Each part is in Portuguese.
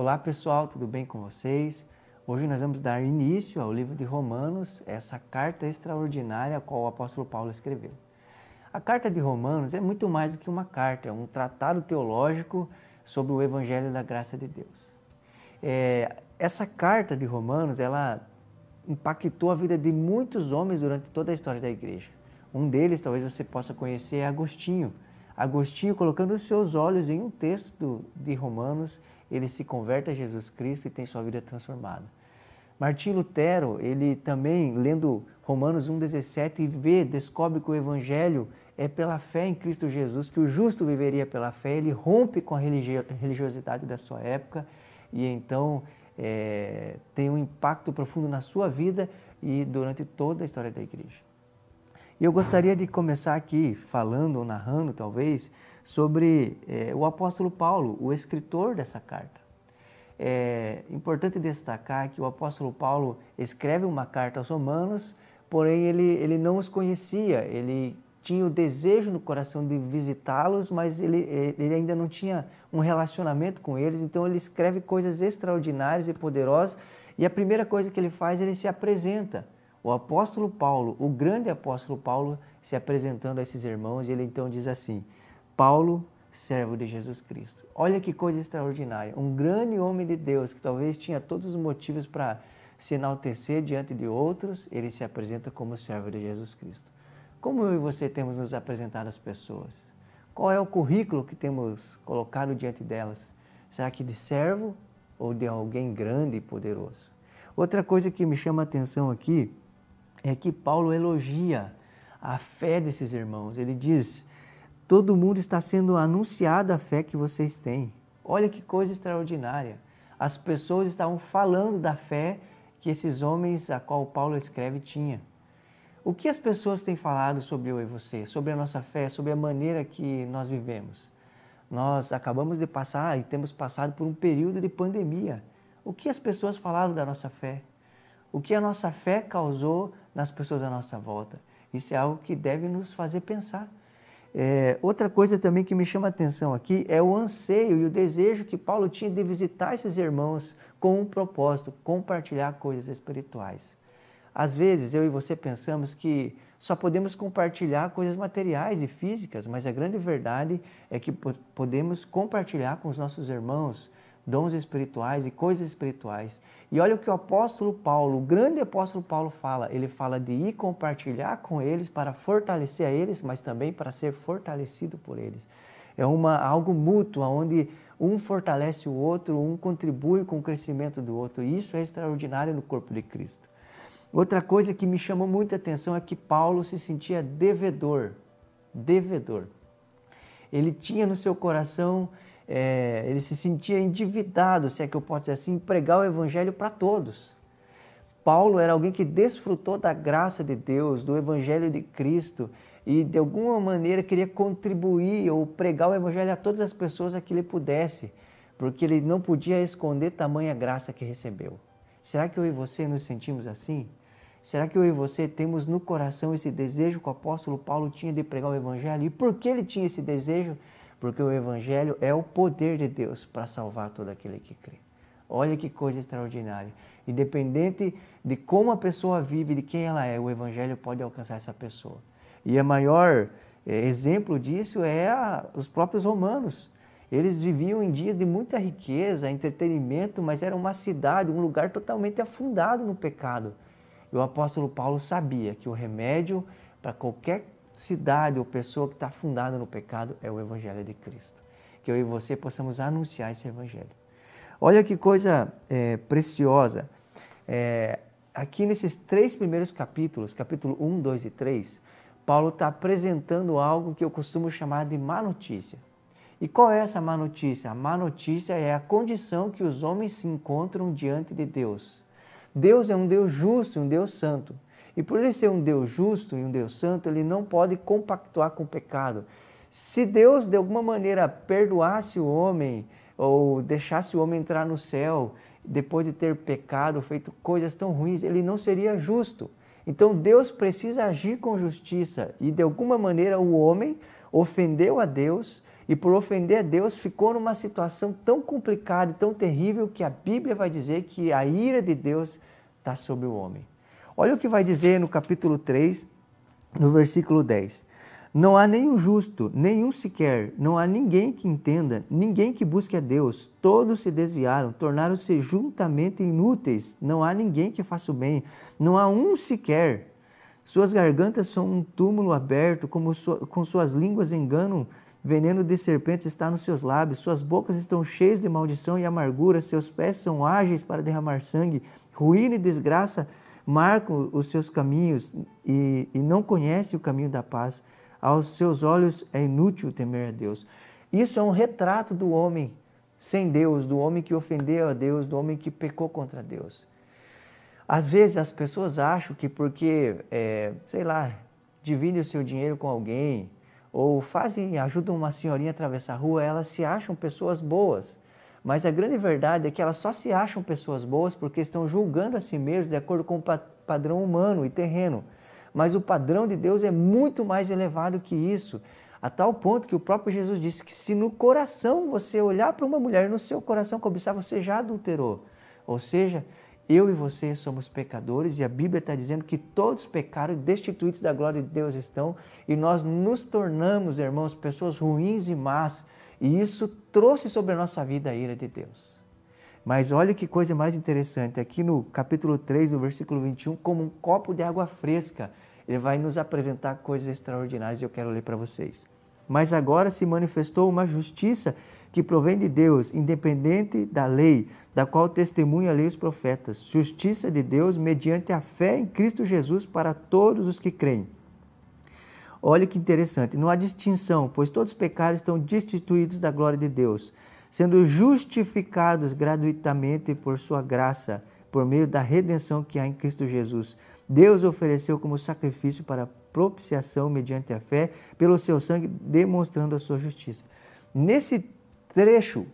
Olá pessoal, tudo bem com vocês? Hoje nós vamos dar início ao livro de Romanos, essa carta extraordinária a qual o apóstolo Paulo escreveu. A carta de Romanos é muito mais do que uma carta, é um tratado teológico sobre o Evangelho da Graça de Deus. É, essa carta de Romanos, ela impactou a vida de muitos homens durante toda a história da igreja. Um deles, talvez você possa conhecer, é Agostinho. Agostinho, colocando os seus olhos em um texto de Romanos, ele se converte a Jesus Cristo e tem sua vida transformada. Martim Lutero, ele também, lendo Romanos 1,17, vê, descobre que o Evangelho é pela fé em Cristo Jesus, que o justo viveria pela fé, ele rompe com a religiosidade da sua época e então é, tem um impacto profundo na sua vida e durante toda a história da igreja. E eu gostaria de começar aqui falando ou narrando, talvez, sobre é, o apóstolo Paulo, o escritor dessa carta. É importante destacar que o apóstolo Paulo escreve uma carta aos romanos, porém ele, ele não os conhecia, ele tinha o desejo no coração de visitá-los, mas ele, ele ainda não tinha um relacionamento com eles, então ele escreve coisas extraordinárias e poderosas, e a primeira coisa que ele faz, ele se apresenta. O apóstolo Paulo, o grande apóstolo Paulo, se apresentando a esses irmãos, ele então diz assim: Paulo, servo de Jesus Cristo. Olha que coisa extraordinária. Um grande homem de Deus que talvez tinha todos os motivos para se enaltecer diante de outros, ele se apresenta como servo de Jesus Cristo. Como eu e você temos nos apresentado às pessoas? Qual é o currículo que temos colocado diante delas? Será que de servo ou de alguém grande e poderoso? Outra coisa que me chama a atenção aqui é que Paulo elogia a fé desses irmãos. Ele diz: Todo mundo está sendo anunciada a fé que vocês têm. Olha que coisa extraordinária. As pessoas estavam falando da fé que esses homens a qual Paulo escreve tinha. O que as pessoas têm falado sobre eu e você, sobre a nossa fé, sobre a maneira que nós vivemos? Nós acabamos de passar e temos passado por um período de pandemia. O que as pessoas falaram da nossa fé? O que a nossa fé causou nas pessoas à nossa volta? Isso é algo que deve nos fazer pensar. É, outra coisa também que me chama a atenção aqui é o anseio e o desejo que Paulo tinha de visitar esses irmãos com um propósito, compartilhar coisas espirituais. Às vezes eu e você pensamos que só podemos compartilhar coisas materiais e físicas, mas a grande verdade é que podemos compartilhar com os nossos irmãos dons espirituais e coisas espirituais. E olha o que o apóstolo Paulo, o grande apóstolo Paulo fala, ele fala de ir compartilhar com eles para fortalecer a eles, mas também para ser fortalecido por eles. É uma algo mútuo, onde um fortalece o outro, um contribui com o crescimento do outro. E isso é extraordinário no corpo de Cristo. Outra coisa que me chamou muita atenção é que Paulo se sentia devedor, devedor. Ele tinha no seu coração é, ele se sentia endividado, se é que eu posso dizer assim, pregar o evangelho para todos. Paulo era alguém que desfrutou da graça de Deus, do evangelho de Cristo e de alguma maneira queria contribuir ou pregar o evangelho a todas as pessoas a que ele pudesse, porque ele não podia esconder tamanha graça que recebeu. Será que eu e você nos sentimos assim? Será que eu e você temos no coração esse desejo que o apóstolo Paulo tinha de pregar o evangelho? E por que ele tinha esse desejo? Porque o Evangelho é o poder de Deus para salvar todo aquele que crê. Olha que coisa extraordinária. Independente de como a pessoa vive, de quem ela é, o Evangelho pode alcançar essa pessoa. E o maior é, exemplo disso é a, os próprios romanos. Eles viviam em dias de muita riqueza, entretenimento, mas era uma cidade, um lugar totalmente afundado no pecado. E o apóstolo Paulo sabia que o remédio para qualquer cidade ou pessoa que está fundada no pecado é o Evangelho de Cristo. Que eu e você possamos anunciar esse Evangelho. Olha que coisa é, preciosa. É, aqui nesses três primeiros capítulos, capítulo 1, 2 e 3, Paulo está apresentando algo que eu costumo chamar de má notícia. E qual é essa má notícia? A má notícia é a condição que os homens se encontram diante de Deus. Deus é um Deus justo, um Deus santo. E por ele ser um Deus justo e um Deus santo, ele não pode compactuar com o pecado. Se Deus de alguma maneira perdoasse o homem ou deixasse o homem entrar no céu depois de ter pecado, feito coisas tão ruins, ele não seria justo. Então Deus precisa agir com justiça e de alguma maneira o homem ofendeu a Deus e por ofender a Deus ficou numa situação tão complicada e tão terrível que a Bíblia vai dizer que a ira de Deus está sobre o homem. Olha o que vai dizer no capítulo 3, no versículo 10. Não há nenhum justo, nenhum sequer, não há ninguém que entenda, ninguém que busque a Deus. Todos se desviaram, tornaram-se juntamente inúteis. Não há ninguém que faça o bem, não há um sequer. Suas gargantas são um túmulo aberto, como com suas línguas enganam veneno de serpentes está nos seus lábios, suas bocas estão cheias de maldição e amargura, seus pés são ágeis para derramar sangue, ruína e desgraça marcam os seus caminhos e, e não conhece o caminho da paz. Aos seus olhos é inútil temer a Deus. Isso é um retrato do homem sem Deus, do homem que ofendeu a Deus, do homem que pecou contra Deus. Às vezes as pessoas acham que porque, é, sei lá, divide o seu dinheiro com alguém, ou fazem, ajudam uma senhorinha a atravessar a rua, elas se acham pessoas boas. Mas a grande verdade é que elas só se acham pessoas boas porque estão julgando a si mesmas de acordo com o padrão humano e terreno. Mas o padrão de Deus é muito mais elevado que isso, a tal ponto que o próprio Jesus disse que se no coração você olhar para uma mulher e no seu coração cobiçar, você já adulterou. Ou seja, eu e você somos pecadores e a Bíblia está dizendo que todos pecaram e destituídos da glória de Deus estão e nós nos tornamos, irmãos, pessoas ruins e más e isso trouxe sobre a nossa vida a ira de Deus. Mas olha que coisa mais interessante, aqui no capítulo 3, no versículo 21, como um copo de água fresca, ele vai nos apresentar coisas extraordinárias e eu quero ler para vocês. Mas agora se manifestou uma justiça que provém de Deus, independente da lei, da qual testemunha a lei os profetas. Justiça de Deus mediante a fé em Cristo Jesus para todos os que creem. Olha que interessante, não há distinção, pois todos os pecados estão destituídos da glória de Deus, sendo justificados gratuitamente por sua graça, por meio da redenção que há em Cristo Jesus. Deus ofereceu como sacrifício para propiciação mediante a fé, pelo seu sangue, demonstrando a sua justiça. Nesse trecho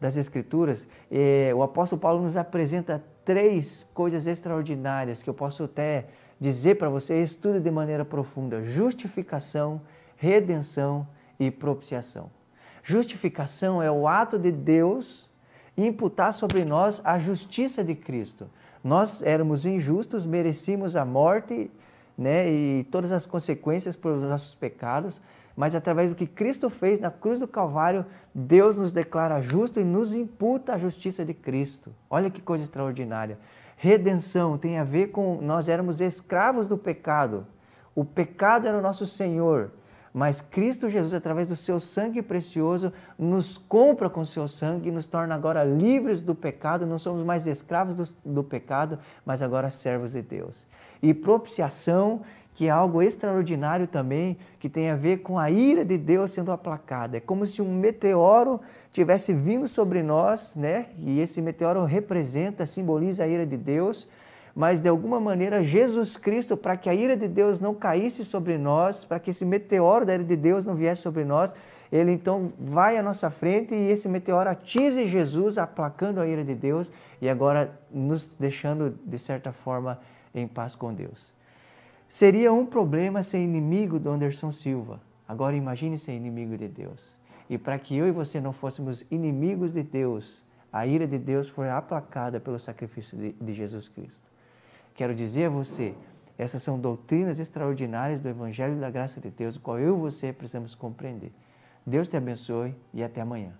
das Escrituras, eh, o apóstolo Paulo nos apresenta três coisas extraordinárias que eu posso até dizer para você, estude de maneira profunda: justificação, redenção e propiciação. Justificação é o ato de Deus imputar sobre nós a justiça de Cristo. Nós éramos injustos, merecíamos a morte né, e todas as consequências pelos nossos pecados, mas através do que Cristo fez na cruz do Calvário, Deus nos declara justo e nos imputa a justiça de Cristo. Olha que coisa extraordinária. Redenção tem a ver com nós éramos escravos do pecado. O pecado era o nosso Senhor, mas Cristo Jesus, através do seu sangue precioso, nos compra com seu sangue e nos torna agora livres do pecado. Não somos mais escravos do, do pecado, mas agora servos de Deus. E propiciação que é algo extraordinário também, que tem a ver com a ira de Deus sendo aplacada. É como se um meteoro tivesse vindo sobre nós, né? E esse meteoro representa, simboliza a ira de Deus, mas de alguma maneira Jesus Cristo, para que a ira de Deus não caísse sobre nós, para que esse meteoro da ira de Deus não viesse sobre nós, ele então vai à nossa frente e esse meteoro atinge Jesus, aplacando a ira de Deus e agora nos deixando, de certa forma, em paz com Deus. Seria um problema ser inimigo do Anderson Silva. Agora imagine ser inimigo de Deus. E para que eu e você não fôssemos inimigos de Deus, a ira de Deus foi aplacada pelo sacrifício de, de Jesus Cristo. Quero dizer a você, essas são doutrinas extraordinárias do Evangelho da Graça de Deus, qual eu e você precisamos compreender. Deus te abençoe e até amanhã.